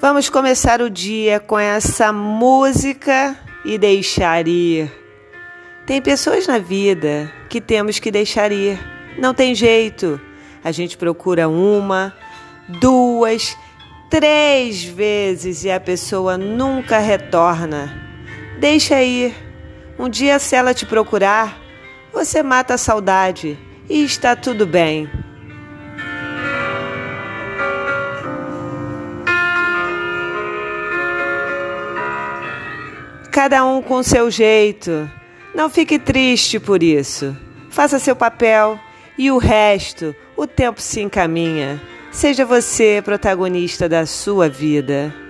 Vamos começar o dia com essa música e deixar ir. Tem pessoas na vida que temos que deixar ir. Não tem jeito. A gente procura uma, duas, três vezes e a pessoa nunca retorna. Deixa ir. Um dia, se ela te procurar, você mata a saudade e está tudo bem. Cada um com seu jeito. Não fique triste por isso. Faça seu papel e o resto, o tempo se encaminha. Seja você protagonista da sua vida.